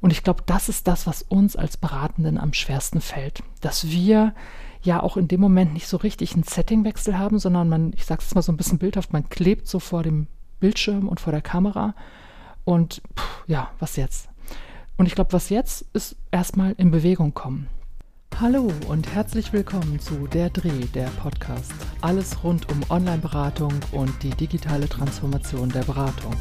Und ich glaube, das ist das, was uns als Beratenden am schwersten fällt, dass wir ja auch in dem Moment nicht so richtig einen Settingwechsel haben, sondern man, ich sage es mal so ein bisschen bildhaft, man klebt so vor dem Bildschirm und vor der Kamera und pff, ja, was jetzt? Und ich glaube, was jetzt ist erstmal in Bewegung kommen. Hallo und herzlich willkommen zu Der Dreh, der Podcast. Alles rund um Online-Beratung und die digitale Transformation der Beratung.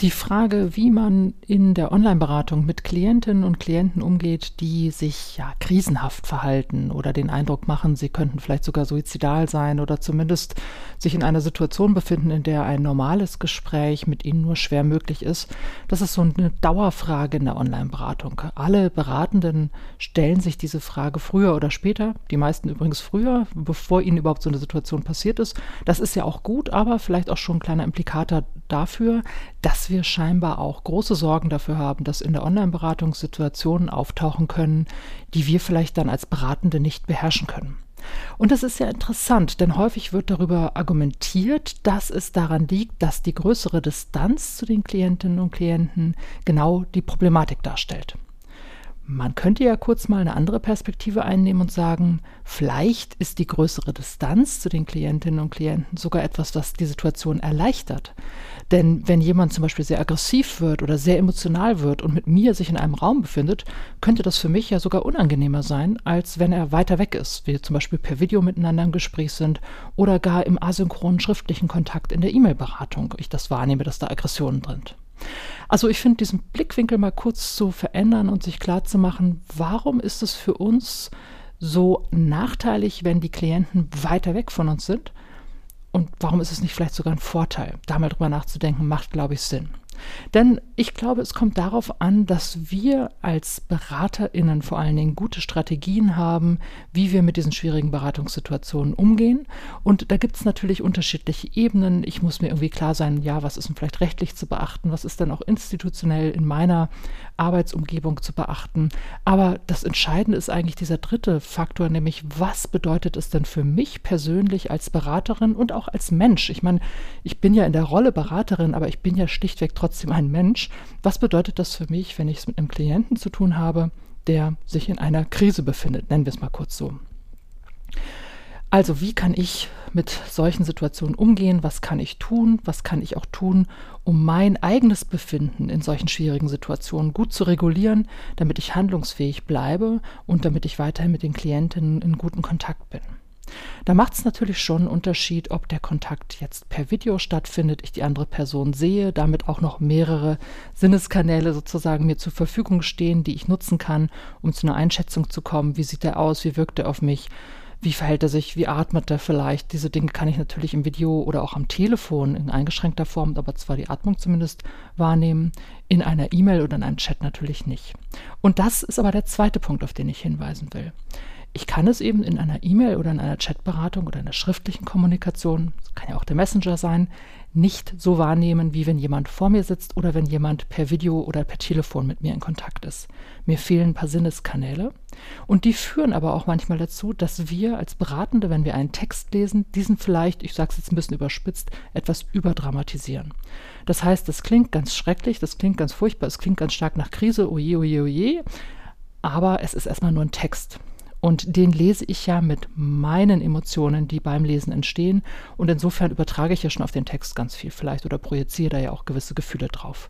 Die Frage, wie man in der Online-Beratung mit Klientinnen und Klienten umgeht, die sich ja krisenhaft verhalten oder den Eindruck machen, sie könnten vielleicht sogar suizidal sein oder zumindest sich in einer Situation befinden, in der ein normales Gespräch mit ihnen nur schwer möglich ist, das ist so eine Dauerfrage in der Online-Beratung. Alle Beratenden stellen sich diese Frage früher oder später, die meisten übrigens früher, bevor ihnen überhaupt so eine Situation passiert ist. Das ist ja auch gut, aber vielleicht auch schon ein kleiner Implikator dafür, dass wir scheinbar auch große Sorgen dafür haben, dass in der Online-Beratung Situationen auftauchen können, die wir vielleicht dann als Beratende nicht beherrschen können. Und das ist ja interessant, denn häufig wird darüber argumentiert, dass es daran liegt, dass die größere Distanz zu den Klientinnen und Klienten genau die Problematik darstellt. Man könnte ja kurz mal eine andere Perspektive einnehmen und sagen, vielleicht ist die größere Distanz zu den Klientinnen und Klienten sogar etwas, was die Situation erleichtert. Denn wenn jemand zum Beispiel sehr aggressiv wird oder sehr emotional wird und mit mir sich in einem Raum befindet, könnte das für mich ja sogar unangenehmer sein, als wenn er weiter weg ist, wir zum Beispiel per Video miteinander im Gespräch sind oder gar im asynchronen schriftlichen Kontakt in der E-Mail-Beratung ich das wahrnehme, dass da Aggressionen drin. Also ich finde diesen Blickwinkel mal kurz zu verändern und sich klar zu machen, warum ist es für uns so nachteilig, wenn die Klienten weiter weg von uns sind? Und warum ist es nicht vielleicht sogar ein Vorteil? Da mal drüber nachzudenken, macht, glaube ich, Sinn. Denn ich glaube, es kommt darauf an, dass wir als BeraterInnen vor allen Dingen gute Strategien haben, wie wir mit diesen schwierigen Beratungssituationen umgehen. Und da gibt es natürlich unterschiedliche Ebenen. Ich muss mir irgendwie klar sein, ja, was ist denn vielleicht rechtlich zu beachten, was ist dann auch institutionell in meiner Arbeitsumgebung zu beachten. Aber das Entscheidende ist eigentlich dieser dritte Faktor, nämlich was bedeutet es denn für mich persönlich als Beraterin und auch als Mensch? Ich meine, ich bin ja in der Rolle Beraterin, aber ich bin ja schlichtweg trotzdem ein Mensch. Was bedeutet das für mich, wenn ich es mit einem Klienten zu tun habe, der sich in einer Krise befindet? Nennen wir es mal kurz so. Also wie kann ich mit solchen Situationen umgehen? Was kann ich tun? Was kann ich auch tun, um mein eigenes Befinden in solchen schwierigen Situationen gut zu regulieren, damit ich handlungsfähig bleibe und damit ich weiterhin mit den Klientinnen in guten Kontakt bin? Da macht es natürlich schon einen Unterschied, ob der Kontakt jetzt per Video stattfindet, ich die andere Person sehe, damit auch noch mehrere Sinneskanäle sozusagen mir zur Verfügung stehen, die ich nutzen kann, um zu einer Einschätzung zu kommen, wie sieht er aus, wie wirkt er auf mich, wie verhält er sich, wie atmet er vielleicht. Diese Dinge kann ich natürlich im Video oder auch am Telefon in eingeschränkter Form, aber zwar die Atmung zumindest wahrnehmen, in einer E-Mail oder in einem Chat natürlich nicht. Und das ist aber der zweite Punkt, auf den ich hinweisen will. Ich kann es eben in einer E-Mail oder in einer Chatberatung oder in einer schriftlichen Kommunikation, das kann ja auch der Messenger sein, nicht so wahrnehmen, wie wenn jemand vor mir sitzt oder wenn jemand per Video oder per Telefon mit mir in Kontakt ist. Mir fehlen ein paar Sinneskanäle und die führen aber auch manchmal dazu, dass wir als Beratende, wenn wir einen Text lesen, diesen vielleicht, ich sage es jetzt ein bisschen überspitzt, etwas überdramatisieren. Das heißt, das klingt ganz schrecklich, das klingt ganz furchtbar, es klingt ganz stark nach Krise, oje, oje, oje, aber es ist erstmal nur ein Text. Und den lese ich ja mit meinen Emotionen, die beim Lesen entstehen. Und insofern übertrage ich ja schon auf den Text ganz viel vielleicht oder projiziere da ja auch gewisse Gefühle drauf.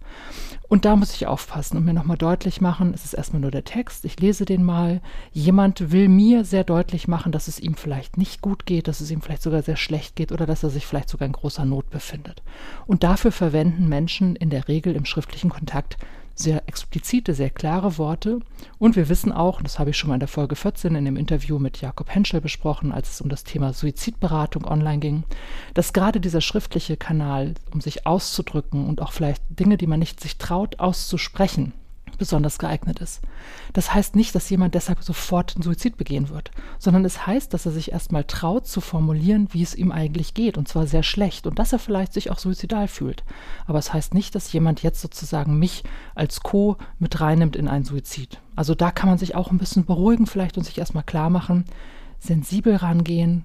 Und da muss ich aufpassen und mir nochmal deutlich machen, es ist erstmal nur der Text, ich lese den mal. Jemand will mir sehr deutlich machen, dass es ihm vielleicht nicht gut geht, dass es ihm vielleicht sogar sehr schlecht geht oder dass er sich vielleicht sogar in großer Not befindet. Und dafür verwenden Menschen in der Regel im schriftlichen Kontakt sehr explizite, sehr klare Worte. Und wir wissen auch, das habe ich schon mal in der Folge 14 in dem Interview mit Jakob Henschel besprochen, als es um das Thema Suizidberatung online ging, dass gerade dieser schriftliche Kanal, um sich auszudrücken und auch vielleicht Dinge, die man nicht sich traut auszusprechen, besonders geeignet ist. Das heißt nicht, dass jemand deshalb sofort einen Suizid begehen wird, sondern es heißt, dass er sich erstmal traut zu formulieren, wie es ihm eigentlich geht, und zwar sehr schlecht, und dass er vielleicht sich auch suizidal fühlt. Aber es heißt nicht, dass jemand jetzt sozusagen mich als Co mit reinnimmt in einen Suizid. Also da kann man sich auch ein bisschen beruhigen vielleicht und sich erstmal klar machen, sensibel rangehen,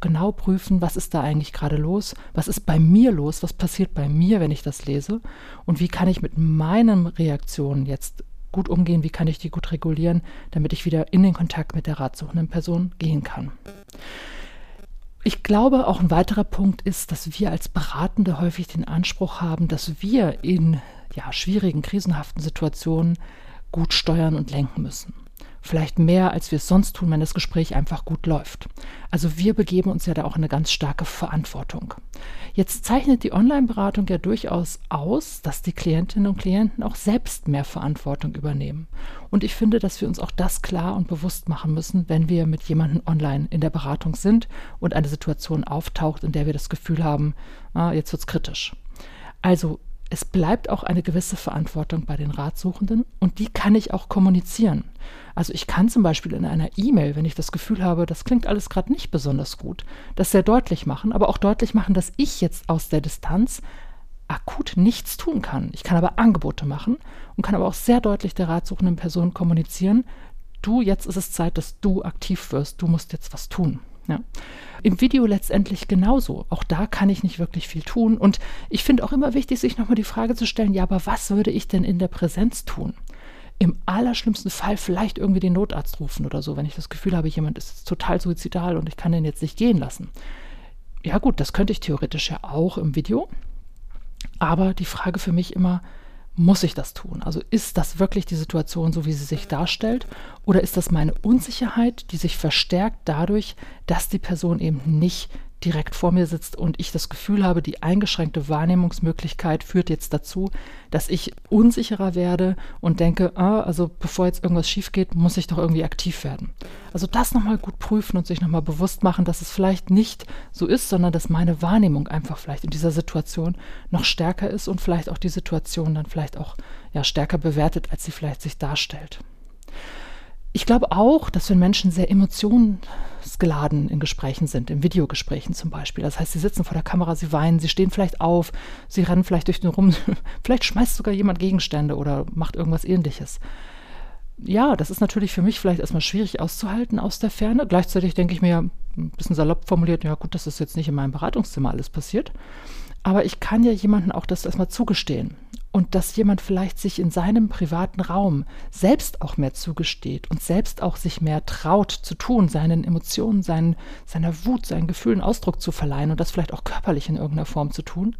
genau prüfen, was ist da eigentlich gerade los, was ist bei mir los, was passiert bei mir, wenn ich das lese und wie kann ich mit meinen Reaktionen jetzt gut umgehen, wie kann ich die gut regulieren, damit ich wieder in den Kontakt mit der ratsuchenden Person gehen kann. Ich glaube, auch ein weiterer Punkt ist, dass wir als Beratende häufig den Anspruch haben, dass wir in ja, schwierigen, krisenhaften Situationen gut steuern und lenken müssen. Vielleicht mehr, als wir es sonst tun, wenn das Gespräch einfach gut läuft. Also wir begeben uns ja da auch in eine ganz starke Verantwortung. Jetzt zeichnet die Online-Beratung ja durchaus aus, dass die Klientinnen und Klienten auch selbst mehr Verantwortung übernehmen. Und ich finde, dass wir uns auch das klar und bewusst machen müssen, wenn wir mit jemandem online in der Beratung sind und eine Situation auftaucht, in der wir das Gefühl haben, ah, jetzt es kritisch. Also es bleibt auch eine gewisse Verantwortung bei den Ratsuchenden und die kann ich auch kommunizieren. Also ich kann zum Beispiel in einer E-Mail, wenn ich das Gefühl habe, das klingt alles gerade nicht besonders gut, das sehr deutlich machen, aber auch deutlich machen, dass ich jetzt aus der Distanz akut nichts tun kann. Ich kann aber Angebote machen und kann aber auch sehr deutlich der ratsuchenden Person kommunizieren, du, jetzt ist es Zeit, dass du aktiv wirst, du musst jetzt was tun. Ja. Im Video letztendlich genauso. Auch da kann ich nicht wirklich viel tun. Und ich finde auch immer wichtig, sich nochmal die Frage zu stellen, ja, aber was würde ich denn in der Präsenz tun? Im allerschlimmsten Fall vielleicht irgendwie den Notarzt rufen oder so, wenn ich das Gefühl habe, jemand ist total suizidal und ich kann den jetzt nicht gehen lassen. Ja gut, das könnte ich theoretisch ja auch im Video. Aber die Frage für mich immer, muss ich das tun? Also ist das wirklich die Situation, so wie sie sich darstellt? Oder ist das meine Unsicherheit, die sich verstärkt dadurch, dass die Person eben nicht direkt vor mir sitzt und ich das Gefühl habe, die eingeschränkte Wahrnehmungsmöglichkeit führt jetzt dazu, dass ich unsicherer werde und denke, ah, also bevor jetzt irgendwas schief geht, muss ich doch irgendwie aktiv werden. Also das nochmal gut prüfen und sich nochmal bewusst machen, dass es vielleicht nicht so ist, sondern dass meine Wahrnehmung einfach vielleicht in dieser Situation noch stärker ist und vielleicht auch die Situation dann vielleicht auch ja, stärker bewertet, als sie vielleicht sich darstellt. Ich glaube auch, dass wenn Menschen sehr emotionsgeladen in Gesprächen sind, in Videogesprächen zum Beispiel, das heißt, sie sitzen vor der Kamera, sie weinen, sie stehen vielleicht auf, sie rennen vielleicht durch den Rum, vielleicht schmeißt sogar jemand Gegenstände oder macht irgendwas ähnliches. Ja, das ist natürlich für mich vielleicht erstmal schwierig auszuhalten aus der Ferne. Gleichzeitig denke ich mir, ein bisschen salopp formuliert, ja gut, dass das jetzt nicht in meinem Beratungszimmer alles passiert. Aber ich kann ja jemandem auch das erstmal zugestehen und dass jemand vielleicht sich in seinem privaten Raum selbst auch mehr zugesteht und selbst auch sich mehr traut zu tun, seinen Emotionen, seinen, seiner Wut, seinen Gefühlen Ausdruck zu verleihen und das vielleicht auch körperlich in irgendeiner Form zu tun,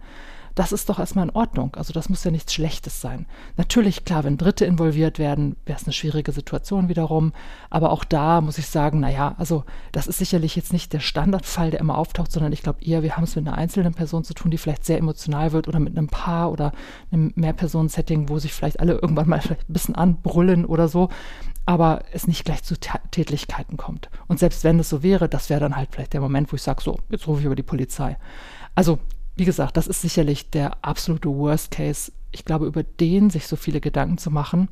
das ist doch erstmal in Ordnung. Also das muss ja nichts Schlechtes sein. Natürlich, klar, wenn Dritte involviert werden, wäre es eine schwierige Situation wiederum. Aber auch da muss ich sagen, naja, also das ist sicherlich jetzt nicht der Standardfall, der immer auftaucht, sondern ich glaube eher, wir haben es mit einer einzelnen Person zu tun, die vielleicht sehr emotional wird oder mit einem Paar oder einem Mehrpersonen-Setting, wo sich vielleicht alle irgendwann mal vielleicht ein bisschen anbrüllen oder so aber es nicht gleich zu Tätlichkeiten kommt. Und selbst wenn es so wäre, das wäre dann halt vielleicht der Moment, wo ich sage, so, jetzt rufe ich über die Polizei. Also wie gesagt, das ist sicherlich der absolute Worst Case. Ich glaube, über den sich so viele Gedanken zu machen,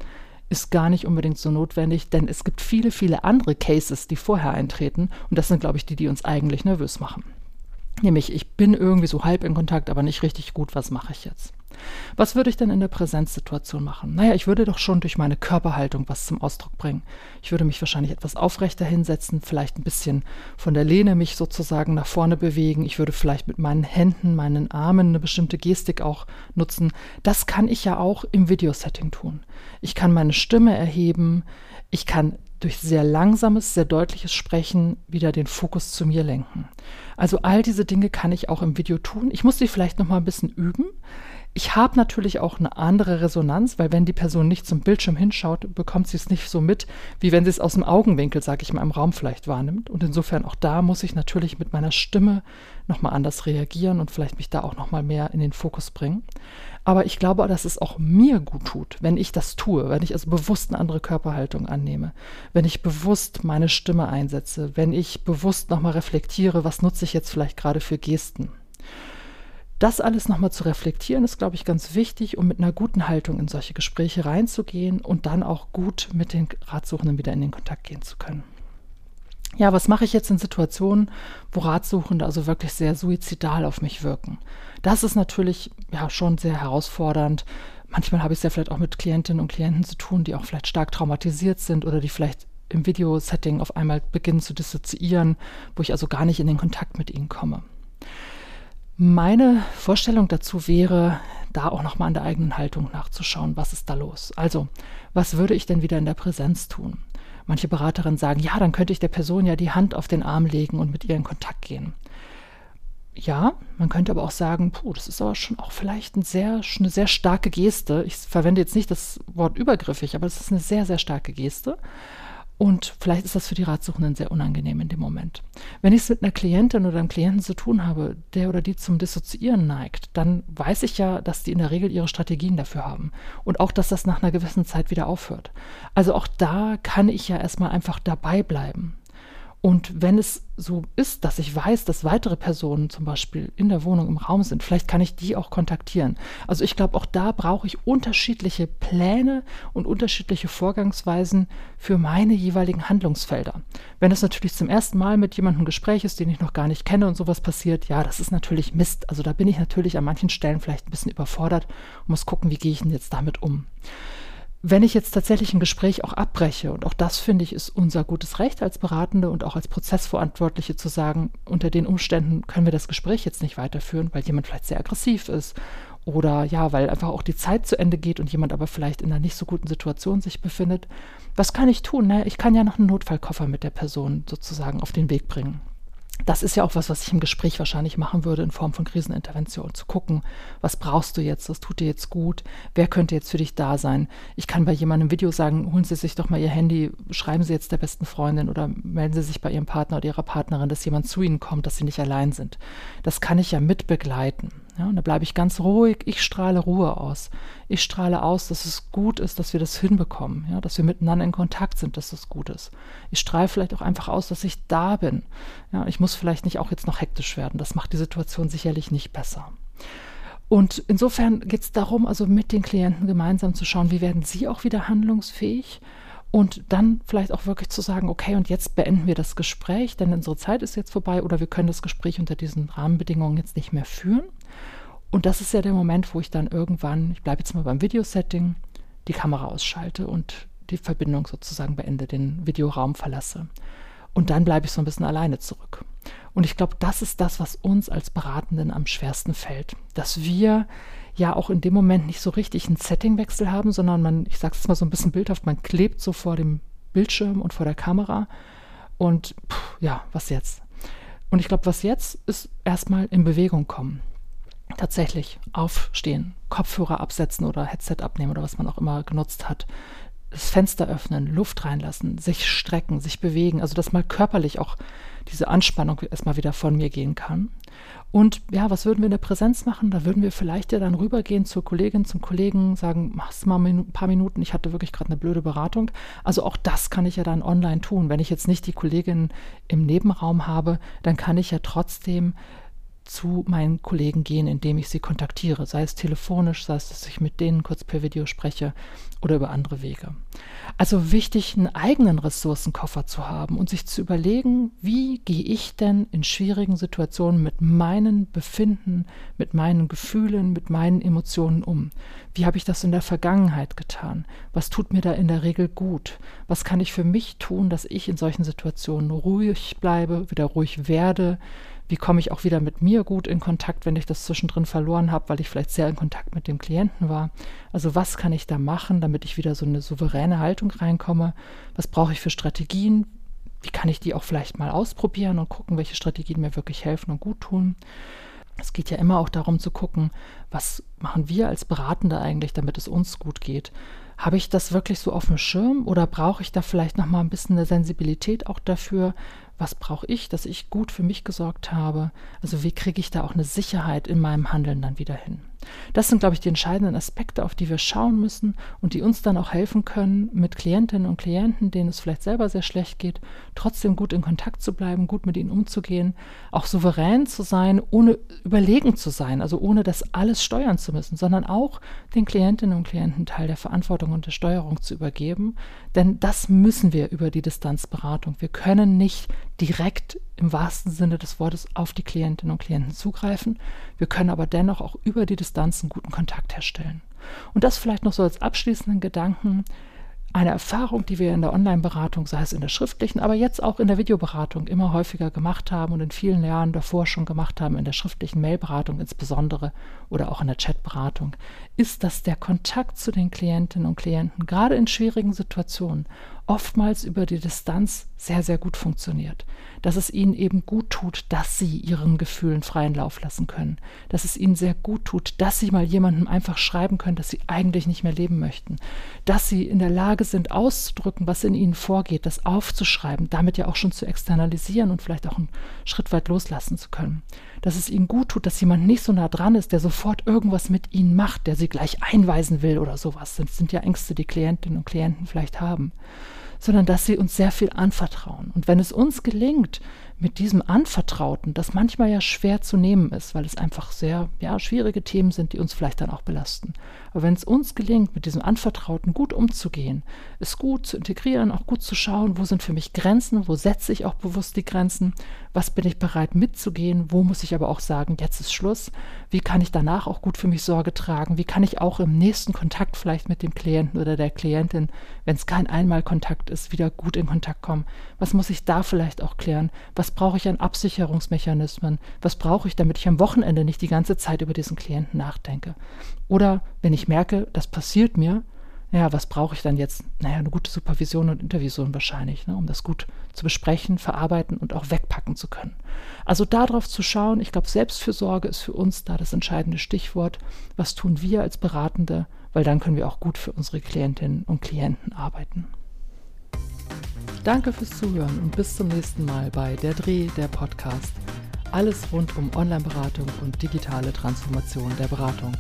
ist gar nicht unbedingt so notwendig, denn es gibt viele, viele andere Cases, die vorher eintreten. Und das sind, glaube ich, die, die uns eigentlich nervös machen. Nämlich, ich bin irgendwie so halb in Kontakt, aber nicht richtig gut, was mache ich jetzt? Was würde ich denn in der Präsenzsituation machen? Naja, ich würde doch schon durch meine Körperhaltung was zum Ausdruck bringen. Ich würde mich wahrscheinlich etwas aufrechter hinsetzen, vielleicht ein bisschen von der Lehne mich sozusagen nach vorne bewegen. Ich würde vielleicht mit meinen Händen, meinen Armen eine bestimmte Gestik auch nutzen. Das kann ich ja auch im Videosetting tun. Ich kann meine Stimme erheben. Ich kann durch sehr langsames, sehr deutliches Sprechen wieder den Fokus zu mir lenken. Also all diese Dinge kann ich auch im Video tun. Ich muss sie vielleicht noch mal ein bisschen üben. Ich habe natürlich auch eine andere Resonanz, weil wenn die Person nicht zum Bildschirm hinschaut, bekommt sie es nicht so mit, wie wenn sie es aus dem Augenwinkel, sage ich mal, im Raum vielleicht wahrnimmt. Und insofern auch da muss ich natürlich mit meiner Stimme nochmal anders reagieren und vielleicht mich da auch nochmal mehr in den Fokus bringen. Aber ich glaube, dass es auch mir gut tut, wenn ich das tue, wenn ich also bewusst eine andere Körperhaltung annehme, wenn ich bewusst meine Stimme einsetze, wenn ich bewusst nochmal reflektiere, was nutze ich jetzt vielleicht gerade für Gesten. Das alles nochmal zu reflektieren, ist, glaube ich, ganz wichtig, um mit einer guten Haltung in solche Gespräche reinzugehen und dann auch gut mit den Ratsuchenden wieder in den Kontakt gehen zu können. Ja, was mache ich jetzt in Situationen, wo Ratsuchende also wirklich sehr suizidal auf mich wirken? Das ist natürlich ja schon sehr herausfordernd. Manchmal habe ich es ja vielleicht auch mit Klientinnen und Klienten zu tun, die auch vielleicht stark traumatisiert sind oder die vielleicht im Videosetting auf einmal beginnen zu dissoziieren, wo ich also gar nicht in den Kontakt mit ihnen komme. Meine Vorstellung dazu wäre, da auch nochmal an der eigenen Haltung nachzuschauen, was ist da los. Also, was würde ich denn wieder in der Präsenz tun? Manche Beraterinnen sagen, ja, dann könnte ich der Person ja die Hand auf den Arm legen und mit ihr in Kontakt gehen. Ja, man könnte aber auch sagen, puh, das ist aber schon auch vielleicht ein sehr, eine sehr starke Geste. Ich verwende jetzt nicht das Wort übergriffig, aber es ist eine sehr, sehr starke Geste. Und vielleicht ist das für die Ratsuchenden sehr unangenehm in dem Moment. Wenn ich es mit einer Klientin oder einem Klienten zu tun habe, der oder die zum Dissoziieren neigt, dann weiß ich ja, dass die in der Regel ihre Strategien dafür haben. Und auch, dass das nach einer gewissen Zeit wieder aufhört. Also auch da kann ich ja erstmal einfach dabei bleiben. Und wenn es so ist, dass ich weiß, dass weitere Personen zum Beispiel in der Wohnung im Raum sind, vielleicht kann ich die auch kontaktieren. Also ich glaube, auch da brauche ich unterschiedliche Pläne und unterschiedliche Vorgangsweisen für meine jeweiligen Handlungsfelder. Wenn es natürlich zum ersten Mal mit jemandem Gespräch ist, den ich noch gar nicht kenne und sowas passiert, ja, das ist natürlich Mist. Also da bin ich natürlich an manchen Stellen vielleicht ein bisschen überfordert und muss gucken, wie gehe ich denn jetzt damit um. Wenn ich jetzt tatsächlich ein Gespräch auch abbreche, und auch das finde ich ist unser gutes Recht als Beratende und auch als Prozessverantwortliche zu sagen, unter den Umständen können wir das Gespräch jetzt nicht weiterführen, weil jemand vielleicht sehr aggressiv ist oder ja, weil einfach auch die Zeit zu Ende geht und jemand aber vielleicht in einer nicht so guten Situation sich befindet. Was kann ich tun? Ne? Ich kann ja noch einen Notfallkoffer mit der Person sozusagen auf den Weg bringen das ist ja auch was, was ich im Gespräch wahrscheinlich machen würde in Form von Krisenintervention. Zu gucken, was brauchst du jetzt, was tut dir jetzt gut, wer könnte jetzt für dich da sein. Ich kann bei jemandem im Video sagen, holen Sie sich doch mal Ihr Handy, schreiben Sie jetzt der besten Freundin oder melden Sie sich bei Ihrem Partner oder Ihrer Partnerin, dass jemand zu Ihnen kommt, dass Sie nicht allein sind. Das kann ich ja mitbegleiten. Ja, und da bleibe ich ganz ruhig, ich strahle Ruhe aus. Ich strahle aus, dass es gut ist, dass wir das hinbekommen, ja, dass wir miteinander in Kontakt sind, dass das gut ist. Ich strahle vielleicht auch einfach aus, dass ich da bin. Ja, ich muss vielleicht nicht auch jetzt noch hektisch werden. Das macht die Situation sicherlich nicht besser. Und insofern geht es darum, also mit den Klienten gemeinsam zu schauen, wie werden sie auch wieder handlungsfähig und dann vielleicht auch wirklich zu sagen, okay, und jetzt beenden wir das Gespräch, denn unsere Zeit ist jetzt vorbei oder wir können das Gespräch unter diesen Rahmenbedingungen jetzt nicht mehr führen. Und das ist ja der Moment, wo ich dann irgendwann, ich bleibe jetzt mal beim Videosetting, die Kamera ausschalte und die Verbindung sozusagen beende, den Videoraum verlasse. Und dann bleibe ich so ein bisschen alleine zurück. Und ich glaube, das ist das, was uns als Beratenden am schwersten fällt, dass wir ja auch in dem Moment nicht so richtig einen Settingwechsel haben, sondern man, ich sage es mal so ein bisschen bildhaft, man klebt so vor dem Bildschirm und vor der Kamera und pff, ja, was jetzt? Und ich glaube, was jetzt ist erstmal in Bewegung kommen. Tatsächlich aufstehen, Kopfhörer absetzen oder Headset abnehmen oder was man auch immer genutzt hat. Das Fenster öffnen, Luft reinlassen, sich strecken, sich bewegen, also dass mal körperlich auch diese Anspannung erstmal wieder von mir gehen kann. Und ja, was würden wir in der Präsenz machen? Da würden wir vielleicht ja dann rübergehen zur Kollegin, zum Kollegen, sagen, machst mal ein paar Minuten, ich hatte wirklich gerade eine blöde Beratung. Also auch das kann ich ja dann online tun. Wenn ich jetzt nicht die Kollegin im Nebenraum habe, dann kann ich ja trotzdem zu meinen Kollegen gehen, indem ich sie kontaktiere, sei es telefonisch, sei es, dass ich mit denen kurz per Video spreche oder über andere Wege. Also wichtig, einen eigenen Ressourcenkoffer zu haben und sich zu überlegen, wie gehe ich denn in schwierigen Situationen mit meinen Befinden, mit meinen Gefühlen, mit meinen Emotionen um? Wie habe ich das in der Vergangenheit getan? Was tut mir da in der Regel gut? Was kann ich für mich tun, dass ich in solchen Situationen ruhig bleibe, wieder ruhig werde? Wie komme ich auch wieder mit mir gut in Kontakt, wenn ich das zwischendrin verloren habe, weil ich vielleicht sehr in Kontakt mit dem Klienten war? Also was kann ich da machen, damit ich wieder so eine souveräne Haltung reinkomme? Was brauche ich für Strategien? Wie kann ich die auch vielleicht mal ausprobieren und gucken, welche Strategien mir wirklich helfen und gut tun? Es geht ja immer auch darum zu gucken, was machen wir als Beratende eigentlich, damit es uns gut geht. Habe ich das wirklich so auf dem Schirm oder brauche ich da vielleicht noch mal ein bisschen eine Sensibilität auch dafür, was brauche ich, dass ich gut für mich gesorgt habe? Also wie kriege ich da auch eine Sicherheit in meinem Handeln dann wieder hin? Das sind, glaube ich, die entscheidenden Aspekte, auf die wir schauen müssen und die uns dann auch helfen können, mit Klientinnen und Klienten, denen es vielleicht selber sehr schlecht geht, trotzdem gut in Kontakt zu bleiben, gut mit ihnen umzugehen, auch souverän zu sein, ohne überlegen zu sein, also ohne das alles steuern zu müssen, sondern auch den Klientinnen und Klienten Teil der Verantwortung und der Steuerung zu übergeben. Denn das müssen wir über die Distanzberatung. Wir können nicht direkt im wahrsten Sinne des Wortes auf die Klientinnen und Klienten zugreifen. Wir können aber dennoch auch über die Distanz einen guten Kontakt herstellen. Und das vielleicht noch so als abschließenden Gedanken. eine Erfahrung, die wir in der Online-Beratung, sei es in der schriftlichen, aber jetzt auch in der Videoberatung immer häufiger gemacht haben und in vielen Jahren davor schon gemacht haben, in der schriftlichen Mailberatung insbesondere oder auch in der Chatberatung, ist, dass der Kontakt zu den Klientinnen und Klienten gerade in schwierigen Situationen oftmals über die Distanz sehr, sehr gut funktioniert. Dass es ihnen eben gut tut, dass sie ihren Gefühlen freien Lauf lassen können. Dass es ihnen sehr gut tut, dass sie mal jemandem einfach schreiben können, dass sie eigentlich nicht mehr leben möchten. Dass sie in der Lage sind, auszudrücken, was in ihnen vorgeht, das aufzuschreiben, damit ja auch schon zu externalisieren und vielleicht auch einen Schritt weit loslassen zu können. Dass es ihnen gut tut, dass jemand nicht so nah dran ist, der sofort irgendwas mit ihnen macht, der sie gleich einweisen will oder sowas. Das sind ja Ängste, die Klientinnen und Klienten vielleicht haben sondern dass sie uns sehr viel anvertrauen. Und wenn es uns gelingt, mit diesem Anvertrauten, das manchmal ja schwer zu nehmen ist, weil es einfach sehr ja, schwierige Themen sind, die uns vielleicht dann auch belasten. Aber wenn es uns gelingt, mit diesem Anvertrauten gut umzugehen, es gut zu integrieren, auch gut zu schauen, wo sind für mich Grenzen, wo setze ich auch bewusst die Grenzen, was bin ich bereit mitzugehen, wo muss ich aber auch sagen, jetzt ist Schluss, wie kann ich danach auch gut für mich Sorge tragen, wie kann ich auch im nächsten Kontakt vielleicht mit dem Klienten oder der Klientin, wenn es kein Einmalkontakt ist, wieder gut in Kontakt kommen, was muss ich da vielleicht auch klären, was was brauche ich an Absicherungsmechanismen, was brauche ich, damit ich am Wochenende nicht die ganze Zeit über diesen Klienten nachdenke. Oder wenn ich merke, das passiert mir, ja, was brauche ich dann jetzt? Naja, eine gute Supervision und Intervision wahrscheinlich, ne, um das gut zu besprechen, verarbeiten und auch wegpacken zu können. Also darauf zu schauen, ich glaube, Selbstfürsorge ist für uns da das entscheidende Stichwort. Was tun wir als Beratende? Weil dann können wir auch gut für unsere Klientinnen und Klienten arbeiten. Danke fürs Zuhören und bis zum nächsten Mal bei Der Dreh, der Podcast. Alles rund um Online-Beratung und digitale Transformation der Beratung.